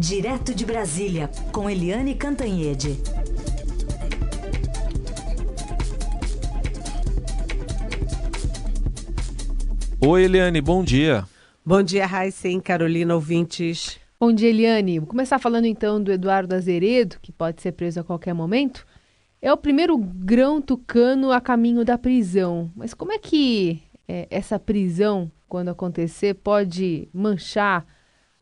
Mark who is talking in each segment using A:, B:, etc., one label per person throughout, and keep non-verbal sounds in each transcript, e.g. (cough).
A: Direto de Brasília, com Eliane Cantanhede.
B: Oi, Eliane, bom dia.
C: Bom dia, Raíssa e Carolina, ouvintes.
D: Bom dia, Eliane. Vou começar falando então do Eduardo Azeredo, que pode ser preso a qualquer momento. É o primeiro grão tucano a caminho da prisão. Mas como é que é, essa prisão, quando acontecer, pode manchar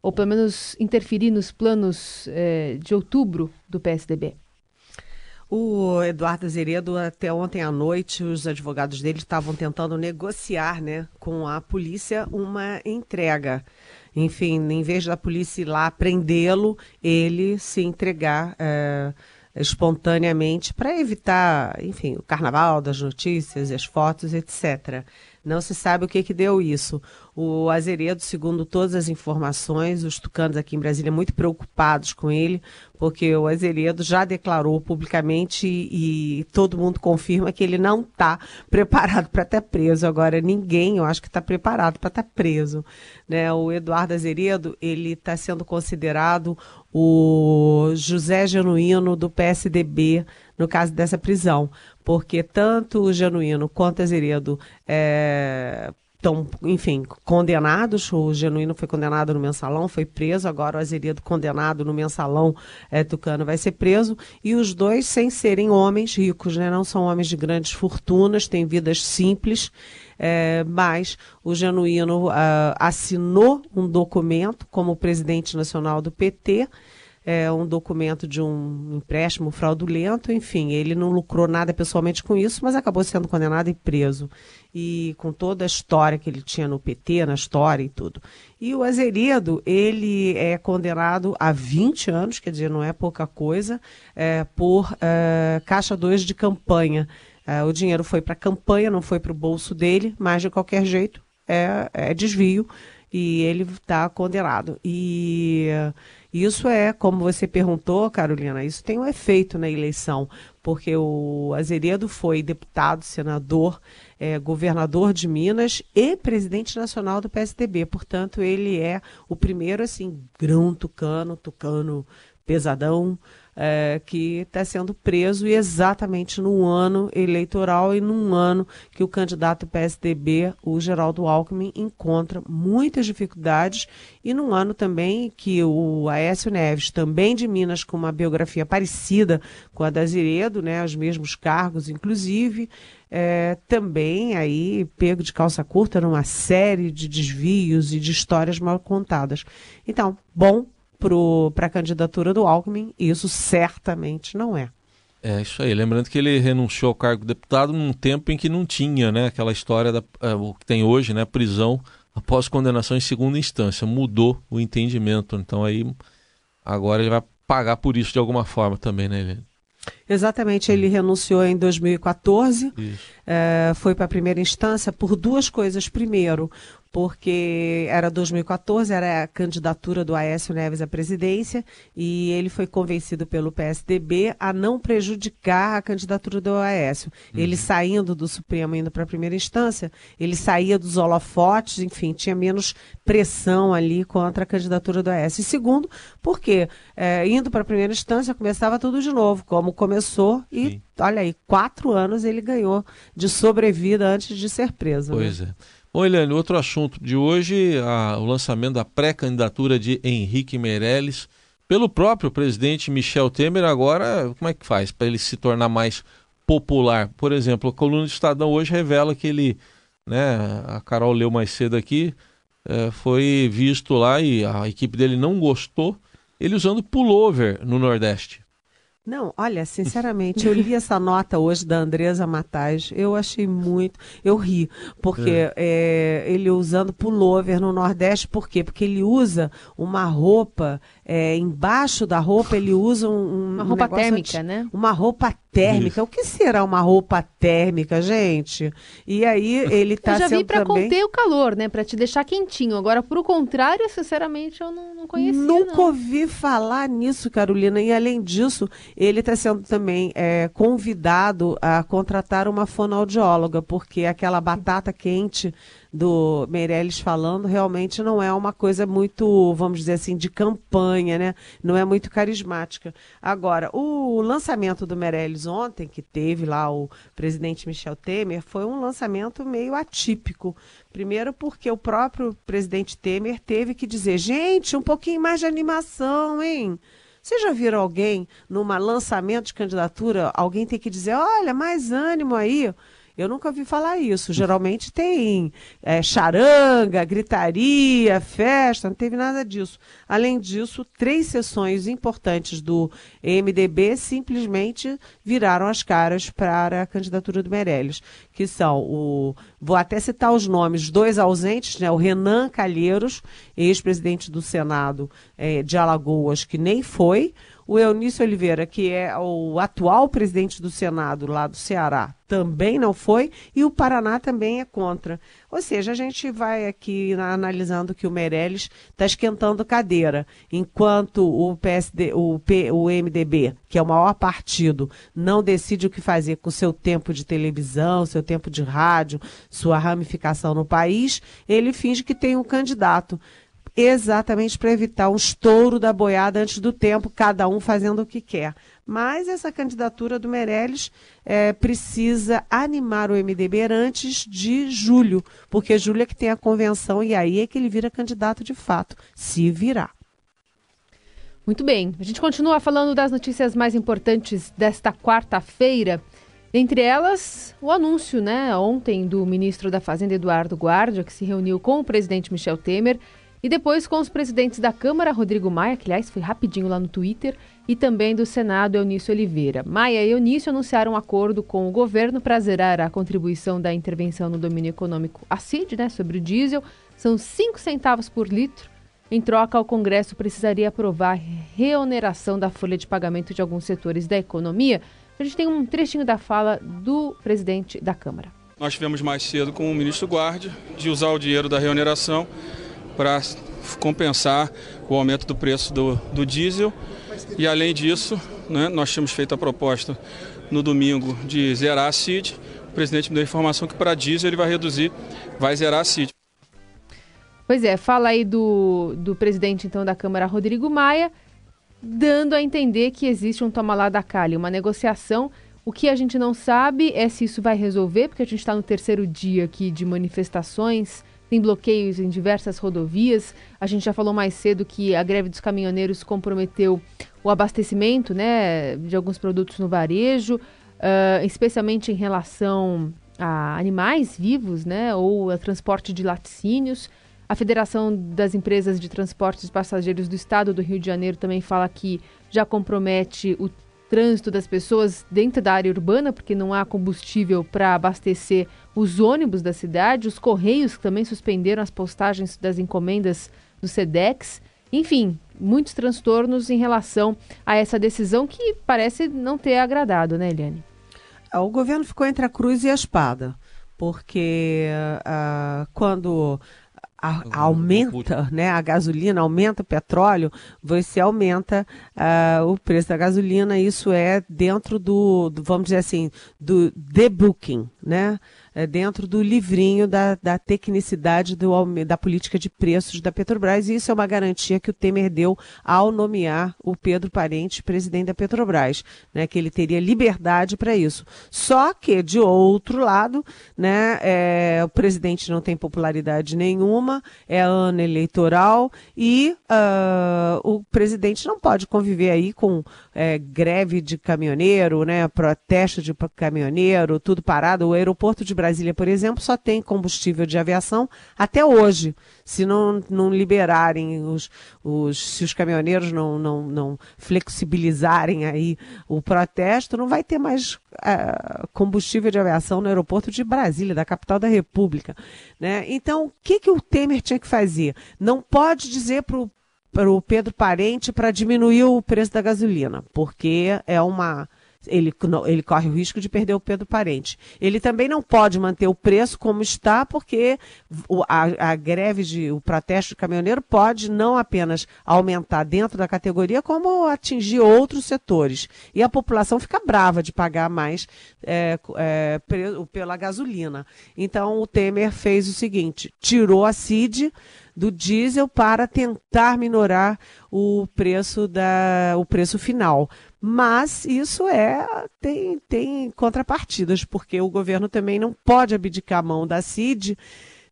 D: ou pelo menos interferir nos planos é, de outubro do PSDB?
C: O Eduardo Azeredo, até ontem à noite, os advogados dele estavam tentando negociar né, com a polícia uma entrega. Enfim, em vez da polícia ir lá prendê-lo, ele se entregar. É, espontaneamente para evitar, enfim, o carnaval das notícias, as fotos, etc. Não se sabe o que, que deu isso. O Azeredo, segundo todas as informações, os tucanos aqui em Brasília muito preocupados com ele, porque o Azeredo já declarou publicamente e, e todo mundo confirma que ele não está preparado para estar tá preso. Agora, ninguém, eu acho que está preparado para estar tá preso. Né? O Eduardo Azeredo, ele está sendo considerado o José Genuíno do PSDB no caso dessa prisão, porque tanto o Genuíno quanto o Azeredo é, estão, enfim, condenados. O Genuíno foi condenado no mensalão, foi preso. Agora o Azeredo, condenado no mensalão é, tucano, vai ser preso. E os dois, sem serem homens ricos, né? não são homens de grandes fortunas, têm vidas simples. É, mas o Genuíno uh, assinou um documento como presidente nacional do PT é, um documento de um empréstimo fraudulento, enfim, ele não lucrou nada pessoalmente com isso, mas acabou sendo condenado e preso. E com toda a história que ele tinha no PT, na história e tudo. E o Azeredo, ele é condenado a 20 anos, quer dizer, não é pouca coisa, é, por é, caixa 2 de campanha. É, o dinheiro foi para a campanha, não foi para o bolso dele, mas de qualquer jeito é, é desvio e ele está condenado. E isso é, como você perguntou, Carolina, isso tem um efeito na eleição, porque o Azeredo foi deputado, senador, é, governador de Minas e presidente nacional do PSDB. Portanto, ele é o primeiro, assim, grão tucano, tucano pesadão, é, que está sendo preso e exatamente no ano eleitoral e num ano que o candidato PSDB, o Geraldo Alckmin, encontra muitas dificuldades e num ano também que o Aécio Neves, também de Minas, com uma biografia parecida com a da Ziredo, né, os mesmos cargos, inclusive, é, também aí pego de calça curta numa série de desvios e de histórias mal contadas. Então, bom para a candidatura do Alckmin, isso certamente não é.
B: É isso aí. Lembrando que ele renunciou ao cargo de deputado num tempo em que não tinha né, aquela história da, uh, o que tem hoje, né, prisão após condenação em segunda instância. Mudou o entendimento. Então aí agora ele vai pagar por isso de alguma forma também, né, Helene?
C: Exatamente, ele renunciou em 2014, é, foi para a primeira instância por duas coisas. Primeiro, porque era 2014, era a candidatura do Aécio Neves à presidência, e ele foi convencido pelo PSDB a não prejudicar a candidatura do Aécio. Uhum. Ele saindo do Supremo, indo para a primeira instância, ele saía dos holofotes, enfim, tinha menos pressão ali contra a candidatura do Aécio. E segundo, porque é, indo para a primeira instância começava tudo de novo, como começou, e Sim. olha aí, quatro anos ele ganhou de sobrevida antes de ser preso.
B: Né? Pois né? é. Bom, Eliane, outro assunto de hoje, a, o lançamento da pré-candidatura de Henrique Meirelles pelo próprio presidente Michel Temer. Agora, como é que faz para ele se tornar mais popular? Por exemplo, a coluna do Estadão hoje revela que ele, né, a Carol leu mais cedo aqui, é, foi visto lá e a equipe dele não gostou, ele usando pullover no Nordeste.
C: Não, olha, sinceramente, eu li essa nota hoje da Andresa Matais, eu achei muito, eu ri, porque é. É, ele usando pullover no Nordeste, por quê? Porque ele usa uma roupa, é, embaixo da roupa ele usa um,
D: uma roupa térmica, né?
C: Uma roupa térmica. O que será uma roupa térmica, gente? E aí ele está
D: Eu já
C: vi
D: para
C: também...
D: conter o calor, né? Para te deixar quentinho. Agora, por o contrário, sinceramente, eu não, não conhecia.
C: Nunca
D: não.
C: ouvi falar nisso, Carolina. E além disso, ele está sendo também é, convidado a contratar uma fonoaudióloga, porque aquela batata quente do Meirelles falando realmente não é uma coisa muito, vamos dizer assim, de campanha, né? Não é muito carismática. Agora, o lançamento do Meirelles ontem, que teve lá o presidente Michel Temer, foi um lançamento meio atípico. Primeiro porque o próprio presidente Temer teve que dizer, gente, um pouquinho mais de animação, hein? Vocês já viram alguém, numa lançamento de candidatura, alguém tem que dizer, olha, mais ânimo aí. Eu nunca ouvi falar isso. Geralmente tem é, charanga, gritaria, festa, não teve nada disso. Além disso, três sessões importantes do MDB simplesmente viraram as caras para a candidatura do Meirelles, que são o. Vou até citar os nomes, dois ausentes, né? O Renan Calheiros, ex-presidente do Senado é, de Alagoas, que nem foi o Eunício Oliveira, que é o atual presidente do Senado lá do Ceará, também não foi, e o Paraná também é contra. Ou seja, a gente vai aqui analisando que o Meirelles está esquentando cadeira, enquanto o PSD, o, P, o MDB, que é o maior partido, não decide o que fazer com seu tempo de televisão, seu tempo de rádio, sua ramificação no país, ele finge que tem um candidato exatamente para evitar um estouro da boiada antes do tempo, cada um fazendo o que quer. Mas essa candidatura do Meirelles é, precisa animar o MDB antes de julho, porque julho é que tem a convenção e aí é que ele vira candidato de fato, se virar.
D: Muito bem, a gente continua falando das notícias mais importantes desta quarta-feira. Entre elas, o anúncio, né, ontem, do ministro da Fazenda, Eduardo Guardia, que se reuniu com o presidente Michel Temer e depois com os presidentes da Câmara, Rodrigo Maia, que aliás foi rapidinho lá no Twitter, e também do Senado, Eunício Oliveira. Maia e Eunício anunciaram um acordo com o governo para zerar a contribuição da intervenção no domínio econômico, a CID, né, sobre o diesel. São 5 centavos por litro. Em troca, o Congresso precisaria aprovar reoneração da folha de pagamento de alguns setores da economia. A gente tem um trechinho da fala do presidente da Câmara.
E: Nós tivemos mais cedo com o ministro Guardi de usar o dinheiro da reoneração para compensar o aumento do preço do, do diesel. E além disso, né, nós tínhamos feito a proposta no domingo de zerar a CID. O presidente me deu a informação que para diesel ele vai reduzir, vai zerar a CID.
D: Pois é, fala aí do, do presidente então da Câmara, Rodrigo Maia, dando a entender que existe um toma lá da Cali, uma negociação. O que a gente não sabe é se isso vai resolver, porque a gente está no terceiro dia aqui de manifestações tem bloqueios em diversas rodovias. A gente já falou mais cedo que a greve dos caminhoneiros comprometeu o abastecimento né, de alguns produtos no varejo, uh, especialmente em relação a animais vivos né, ou a transporte de laticínios. A Federação das Empresas de Transportes Passageiros do Estado do Rio de Janeiro também fala que já compromete o trânsito das pessoas dentro da área urbana, porque não há combustível para abastecer os ônibus da cidade, os correios que também suspenderam as postagens das encomendas do SEDEX. Enfim, muitos transtornos em relação a essa decisão que parece não ter agradado, né, Eliane?
C: É, o governo ficou entre a cruz e a espada, porque uh, quando a, aumenta né, a gasolina, aumenta o petróleo, você aumenta uh, o preço da gasolina. Isso é dentro do, do vamos dizer assim, do debooking, né? É, dentro do livrinho da, da tecnicidade do, da política de preços da Petrobras. E isso é uma garantia que o Temer deu ao nomear o Pedro Parente presidente da Petrobras, né, que ele teria liberdade para isso. Só que, de outro lado, né, é, o presidente não tem popularidade nenhuma, é ano eleitoral e uh, o presidente não pode conviver aí com é, greve de caminhoneiro, né, protesto de caminhoneiro, tudo parado. O aeroporto de Brasília Brasília, por exemplo, só tem combustível de aviação até hoje. Se não, não liberarem os, os se os caminhoneiros não, não, não flexibilizarem aí o protesto, não vai ter mais uh, combustível de aviação no aeroporto de Brasília, da capital da República. Né? Então, o que, que o Temer tinha que fazer? Não pode dizer para o para o Pedro Parente para diminuir o preço da gasolina, porque é uma ele, ele corre o risco de perder o Pedro Parente. Ele também não pode manter o preço como está, porque a, a, greve, de, o protesto de caminhoneiro pode não apenas aumentar dentro da categoria, como atingir outros setores. E a população fica brava de pagar mais é, é, pela gasolina. Então o Temer fez o seguinte: tirou a CID do diesel para tentar minorar o preço da o preço final. Mas isso é tem, tem contrapartidas, porque o governo também não pode abdicar a mão da CID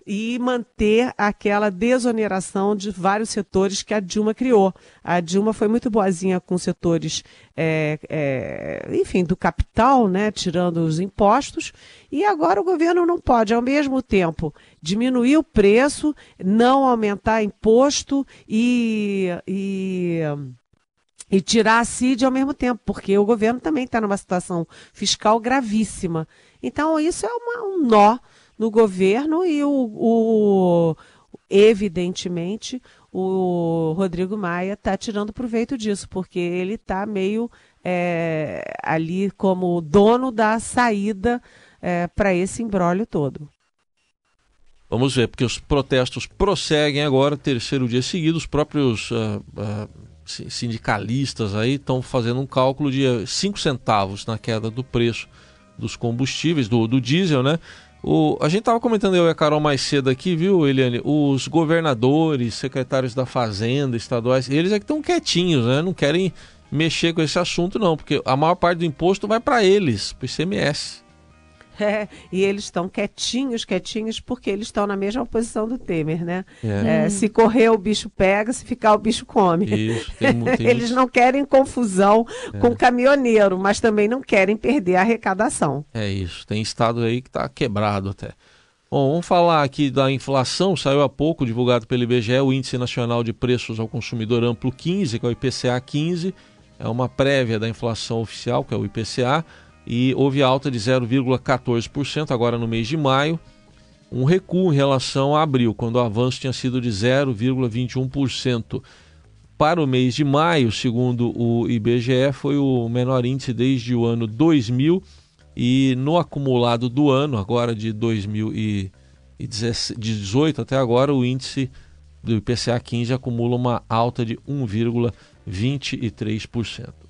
C: e manter aquela desoneração de vários setores que a Dilma criou. A Dilma foi muito boazinha com setores, é, é, enfim, do capital, né, tirando os impostos, e agora o governo não pode, ao mesmo tempo, diminuir o preço, não aumentar imposto e, e e tirar a CID ao mesmo tempo, porque o governo também está numa situação fiscal gravíssima. Então, isso é uma, um nó no governo e o, o evidentemente o Rodrigo Maia está tirando proveito disso, porque ele está meio é, ali como dono da saída é, para esse embrólio todo.
B: Vamos ver, porque os protestos prosseguem agora, terceiro dia seguido, os próprios uh, uh, sindicalistas aí estão fazendo um cálculo de 5 centavos na queda do preço dos combustíveis, do, do diesel, né? O, a gente estava comentando eu e a Carol mais cedo aqui, viu, Eliane? Os governadores, secretários da Fazenda, estaduais, eles é que estão quietinhos, né? Não querem mexer com esse assunto, não, porque a maior parte do imposto vai para eles, para o ICMS.
C: É, e eles estão quietinhos, quietinhos, porque eles estão na mesma posição do Temer, né? É. É, se correr o bicho pega, se ficar o bicho come. Isso, tem, (laughs) tem eles não querem confusão é. com o caminhoneiro, mas também não querem perder a arrecadação.
B: É isso, tem estado aí que está quebrado até. Bom, vamos falar aqui da inflação. Saiu há pouco, divulgado pelo IBGE, o Índice Nacional de Preços ao Consumidor Amplo 15, que é o IPCA 15. É uma prévia da inflação oficial, que é o IPCA e houve alta de 0,14% agora no mês de maio, um recuo em relação a abril, quando o avanço tinha sido de 0,21%. Para o mês de maio, segundo o IBGE, foi o menor índice desde o ano 2000 e no acumulado do ano, agora de 2018 até agora, o índice do IPCA 15 acumula uma alta de 1,23%.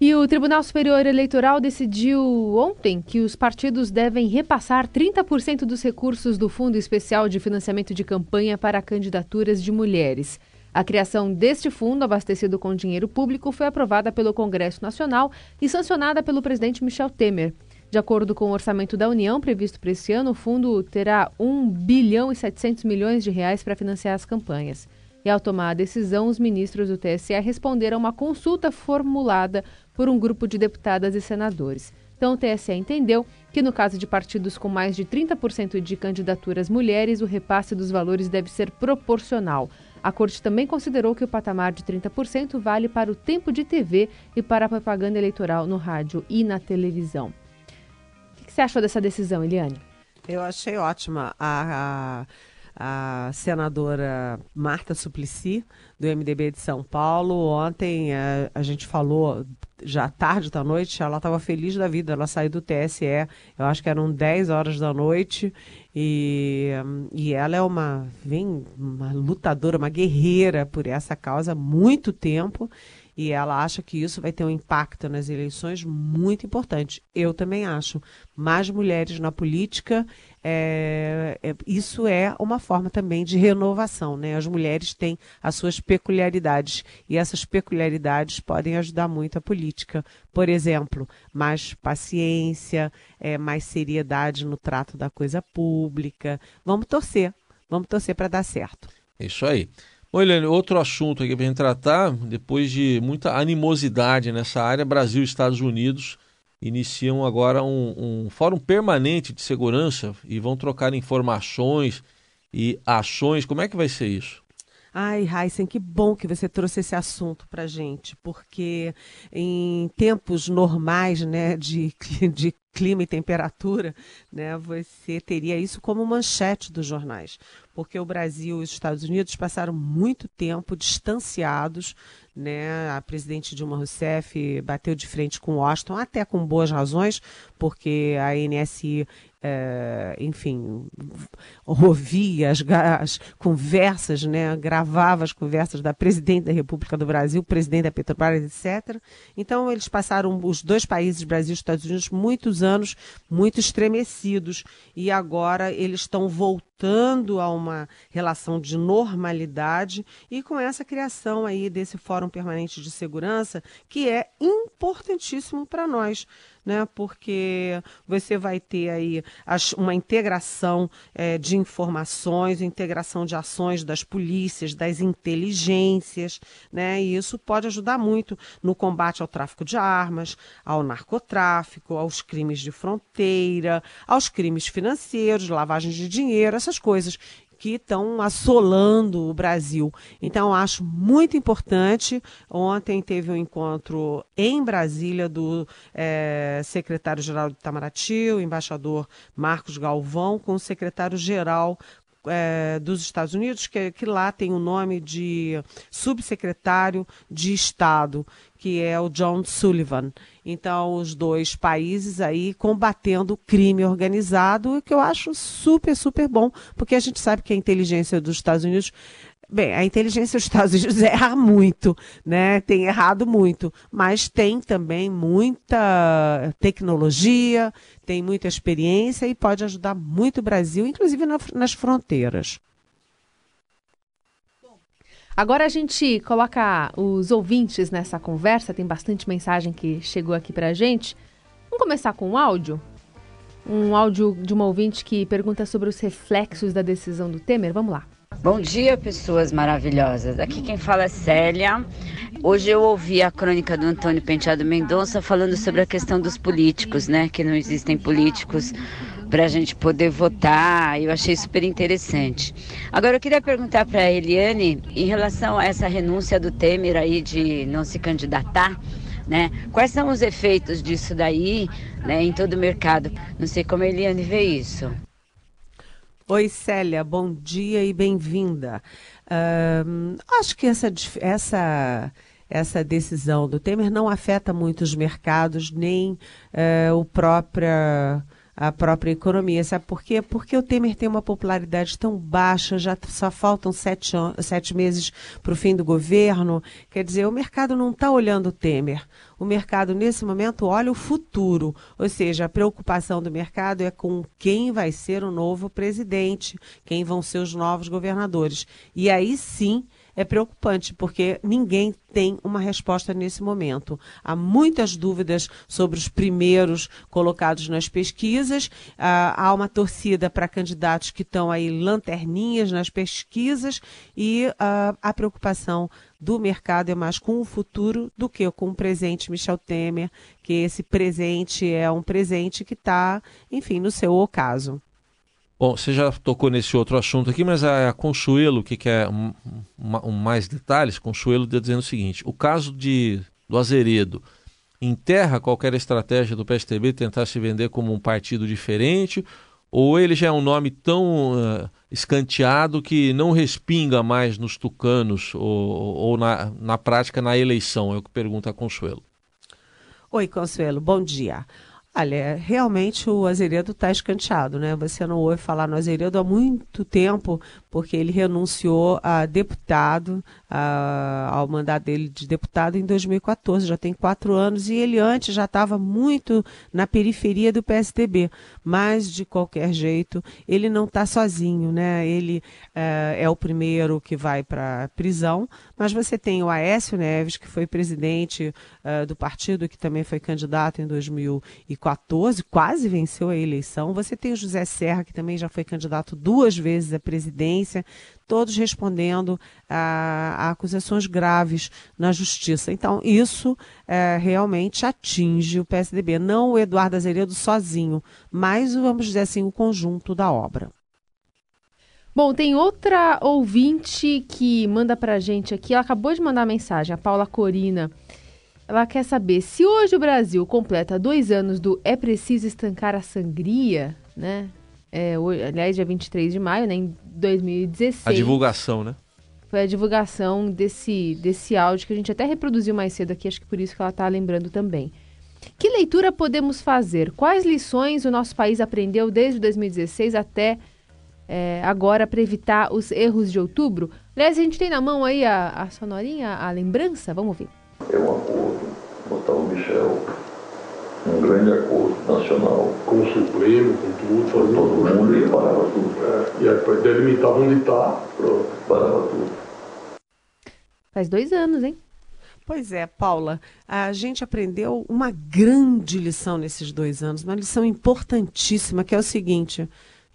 D: E o Tribunal Superior Eleitoral decidiu ontem que os partidos devem repassar 30% dos recursos do Fundo Especial de Financiamento de Campanha para candidaturas de mulheres. A criação deste fundo, abastecido com dinheiro público, foi aprovada pelo Congresso Nacional e sancionada pelo presidente Michel Temer. De acordo com o orçamento da União previsto para esse ano, o fundo terá 1 bilhão e 700 milhões de reais para financiar as campanhas. E ao tomar a decisão, os ministros do TSE responderam a uma consulta formulada por um grupo de deputadas e senadores. Então, o TSE entendeu que, no caso de partidos com mais de 30% de candidaturas mulheres, o repasse dos valores deve ser proporcional. A Corte também considerou que o patamar de 30% vale para o tempo de TV e para a propaganda eleitoral no rádio e na televisão. O que você achou dessa decisão, Eliane?
C: Eu achei ótima. A, a a senadora Marta Suplicy, do MDB de São Paulo. Ontem a, eh, a gente falou, já tarde da noite, ela estava feliz da vida, ela saiu do TSE, eu acho que eram 10 horas da noite, e, e ela é uma, vem, uma lutadora, uma guerreira por essa causa há muito tempo, e ela acha que isso vai ter um impacto nas eleições muito importante. Eu também acho. Mais mulheres na política, é, é, isso é uma forma também de renovação. Né? As mulheres têm as suas peculiaridades e essas peculiaridades podem ajudar muito a política. Por exemplo, mais paciência, é, mais seriedade no trato da coisa pública. Vamos torcer, vamos torcer para dar certo.
B: Isso aí. Oi, Helene, outro assunto aqui para a gente tratar, depois de muita animosidade nessa área, Brasil e Estados Unidos iniciam agora um, um fórum permanente de segurança e vão trocar informações e ações. Como é que vai ser isso?
C: Ai, Heisen, que bom que você trouxe esse assunto para gente, porque em tempos normais, né, de, (laughs) de clima e temperatura, (laughs) né, você teria isso como manchete dos jornais, porque o Brasil e os Estados Unidos passaram muito tempo distanciados, né? A presidente Dilma Rousseff bateu de frente com Washington, até com boas razões, porque a NSI é, enfim, ouvia as, as, conversas, né, gravava as conversas da presidente da República do Brasil, presidente da Petrobras, etc. Então, eles passaram, os dois países, Brasil e Estados Unidos, muitos anos muito estremecidos. E agora eles estão voltando a uma relação de normalidade e com essa criação aí desse Fórum Permanente de Segurança, que é importantíssimo para nós né? Porque você vai ter aí uma integração é, de informações, integração de ações das polícias, das inteligências, né? E isso pode ajudar muito no combate ao tráfico de armas, ao narcotráfico, aos crimes de fronteira, aos crimes financeiros, lavagem de dinheiro, essas coisas que estão assolando o Brasil. Então, acho muito importante. Ontem teve um encontro em Brasília do é, secretário-geral do Itamaraty, o embaixador Marcos Galvão, com o secretário-geral é, dos Estados Unidos, que, que lá tem o nome de subsecretário de Estado, que é o John Sullivan. Então, os dois países aí combatendo o crime organizado, que eu acho super, super bom, porque a gente sabe que a inteligência dos Estados Unidos Bem, a inteligência dos Estados Unidos (laughs) erra muito, né? Tem errado muito, mas tem também muita tecnologia, tem muita experiência e pode ajudar muito o Brasil, inclusive na, nas fronteiras.
D: Agora a gente coloca os ouvintes nessa conversa, tem bastante mensagem que chegou aqui pra gente. Vamos começar com um áudio? Um áudio de uma ouvinte que pergunta sobre os reflexos da decisão do Temer. Vamos lá.
F: Bom dia, pessoas maravilhosas. Aqui quem fala é Célia. Hoje eu ouvi a crônica do Antônio Penteado Mendonça falando sobre a questão dos políticos, né? Que não existem políticos para a gente poder votar. Eu achei super interessante. Agora eu queria perguntar para a Eliane em relação a essa renúncia do Temer aí de não se candidatar. Né? Quais são os efeitos disso daí né, em todo o mercado? Não sei como a Eliane vê isso.
C: Oi, Célia, bom dia e bem-vinda. Acho que essa, essa, essa decisão do Temer não afeta muito os mercados, nem uh, o própria a própria economia. Sabe por quê? Porque o Temer tem uma popularidade tão baixa, já só faltam sete, sete meses para o fim do governo. Quer dizer, o mercado não está olhando o Temer. O mercado, nesse momento, olha o futuro. Ou seja, a preocupação do mercado é com quem vai ser o novo presidente, quem vão ser os novos governadores. E aí sim é preocupante, porque ninguém tem uma resposta nesse momento. Há muitas dúvidas sobre os primeiros colocados nas pesquisas, ah, há uma torcida para candidatos que estão aí lanterninhas nas pesquisas e ah, a preocupação do mercado é mais com o futuro do que com o presente Michel Temer, que esse presente é um presente que está, enfim, no seu ocaso.
B: Bom, você já tocou nesse outro assunto aqui, mas a, a Consuelo, que quer um, um, mais detalhes, Consuelo está dizendo o seguinte: o caso de, do Azeredo enterra qualquer estratégia do PSTB tentar se vender como um partido diferente, ou ele já é um nome tão uh, escanteado que não respinga mais nos tucanos ou, ou na, na prática na eleição? É o que pergunta a Consuelo.
C: Oi, Consuelo, bom dia. Olha, realmente o Azeredo está escanteado, né? Você não ouve falar no Azeredo há muito tempo, porque ele renunciou a deputado, ao mandato dele de deputado em 2014, já tem quatro anos, e ele antes já estava muito na periferia do PSDB. Mas, de qualquer jeito, ele não está sozinho, né? Ele é, é o primeiro que vai para a prisão, mas você tem o Aécio Neves, que foi presidente uh, do partido, que também foi candidato em 2014, 2014, quase venceu a eleição. Você tem o José Serra, que também já foi candidato duas vezes à presidência, todos respondendo a, a acusações graves na justiça. Então, isso é, realmente atinge o PSDB, não o Eduardo Azeredo sozinho, mas, vamos dizer assim, o conjunto da obra.
D: Bom, tem outra ouvinte que manda pra gente aqui, ela acabou de mandar mensagem, a Paula Corina. ela quer saber se hoje o Brasil completa dois anos do É Preciso Estancar a Sangria, né? É, hoje, aliás, dia 23 de maio, né? Em 2016.
B: A divulgação, né?
D: Foi a divulgação desse, desse áudio que a gente até reproduziu mais cedo aqui, acho que por isso que ela está lembrando também. Que leitura podemos fazer? Quais lições o nosso país aprendeu desde 2016 até é, agora para evitar os erros de outubro? Aliás, a gente tem na mão aí a, a sonorinha, a lembrança? Vamos ver.
G: É um acordo, botar o Michel, um grande acordo nacional.
H: Com o Supremo, com tudo,
G: Foi todo mundo e parava tudo.
H: É, e aí delimitar onde está, pronto.
G: Parava tudo.
D: Faz dois anos, hein?
C: Pois é, Paula, a gente aprendeu uma grande lição nesses dois anos, uma lição importantíssima, que é o seguinte: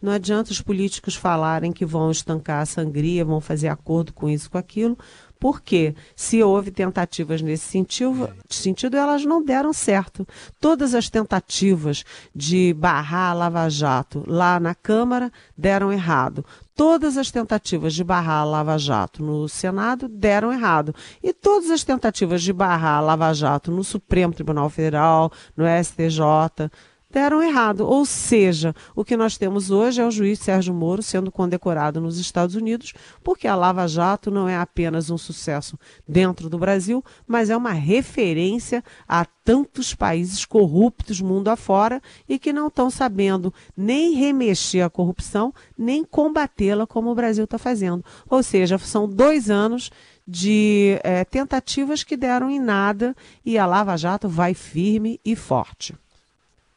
C: não adianta os políticos falarem que vão estancar a sangria, vão fazer acordo com isso, com aquilo, porque se houve tentativas nesse sentido, sentido, elas não deram certo. Todas as tentativas de barrar a Lava Jato lá na Câmara deram errado. Todas as tentativas de barrar a Lava Jato no Senado deram errado. E todas as tentativas de barrar a Lava Jato no Supremo Tribunal Federal, no STJ, deram errado. Ou seja, o que nós temos hoje é o juiz Sérgio Moro sendo condecorado nos Estados Unidos, porque a Lava Jato não é apenas um sucesso dentro do Brasil, mas é uma referência a tantos países corruptos mundo afora e que não estão sabendo nem remexer a corrupção, nem combatê-la como o Brasil está fazendo. Ou seja, são dois anos de é, tentativas que deram em nada e a Lava Jato vai firme e forte.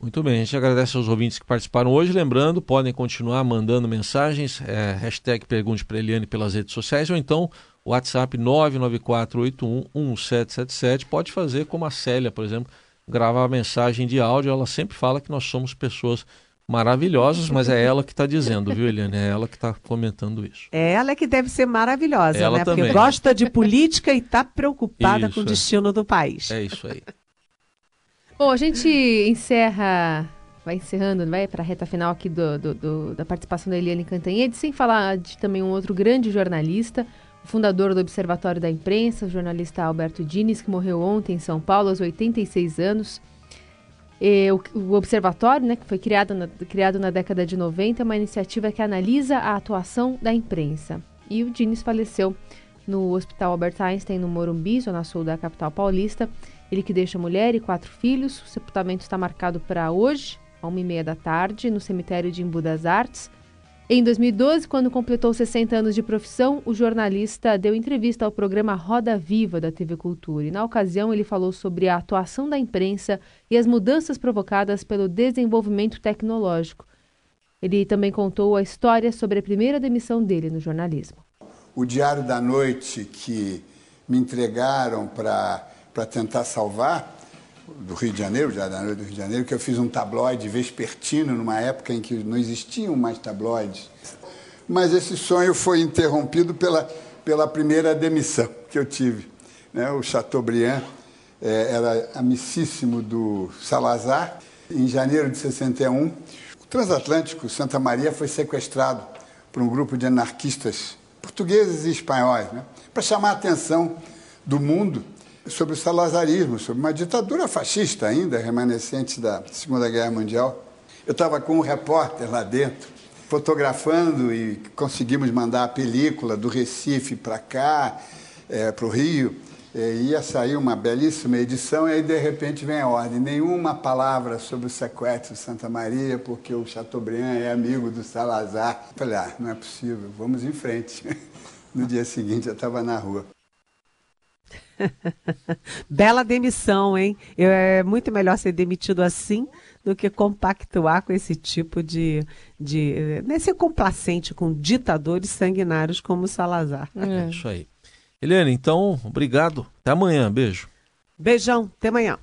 B: Muito bem, a gente agradece aos ouvintes que participaram hoje. Lembrando, podem continuar mandando mensagens, é, hashtag Pergunte para Eliane pelas redes sociais ou então WhatsApp 994811777. Pode fazer como a Célia, por exemplo, gravar a mensagem de áudio. Ela sempre fala que nós somos pessoas maravilhosas, mas é ela que está dizendo, viu, Eliane? É ela que está comentando isso.
C: É ela que deve ser maravilhosa,
B: ela
C: né?
B: Também.
C: Porque gosta de política e está preocupada
B: Isso,
C: com o destino do país.
B: É isso aí.
D: Bom, a gente encerra, vai encerrando, vai para a reta final aqui do, do- do- da participação da Eliane Cantanhede, sem falar de também um outro grande jornalista, fundador do Observatório da Imprensa, o jornalista Alberto Dines, que morreu ontem em São Paulo, aos 86 anos. E o, o Observatório, né, que foi criado na, criado na década de 90, é uma iniciativa que analisa a atuação da imprensa. E o Dines faleceu no Hospital Albert Einstein, no Morumbi, zona sul da capital paulista. Ele que deixa mulher e quatro filhos. O sepultamento está marcado para hoje, a uma e meia da tarde, no cemitério de Embu das Artes. Em 2012, quando completou 60 anos de profissão, o jornalista deu entrevista ao programa Roda Viva da TV Cultura. E na ocasião, ele falou sobre a atuação da imprensa e as mudanças provocadas pelo desenvolvimento tecnológico. Ele também contou a história sobre a primeira demissão dele no jornalismo.
I: o Diário da Noite que me entregaram para tentar salvar, do Rio de Janeiro, Diário da Noite do Rio de Janeiro, que eu fiz um tabloide vespertino numa época em que não existiam mais tabloides. Mas esse sonho foi interrompido pela, pela primeira demissão que eu tive. né? O Chateaubriand eh, era amicíssimo do Salazar. Em janeiro de 61, o transatlântico Santa Maria foi sequestrado por um grupo de anarquistas portugueses e espanhóis, né? para chamar a atenção do mundo sobre o salazarismo, sobre uma ditadura fascista ainda, remanescente da Segunda Guerra Mundial. Eu estava com um repórter lá dentro, fotografando e conseguimos mandar a película do Recife para cá, para o Rio. É, ia sair uma belíssima edição e aí de repente vem a ordem. Nenhuma palavra sobre o sequestro de Santa Maria, porque o Chateaubriand é amigo do Salazar. Falei, ah, não é possível, vamos em frente. (laughs) No dia seguinte eu estava na rua. (laughs)
C: Bela demissão, hein? Eu- É muito melhor ser demitido assim do que compactuar com esse tipo de. de né, ser complacente com ditadores sanguinários como o Salazar.
B: É isso aí. Eliane, então, obrigado. Até amanhã. Beijo.
C: Beijão, até amanhã.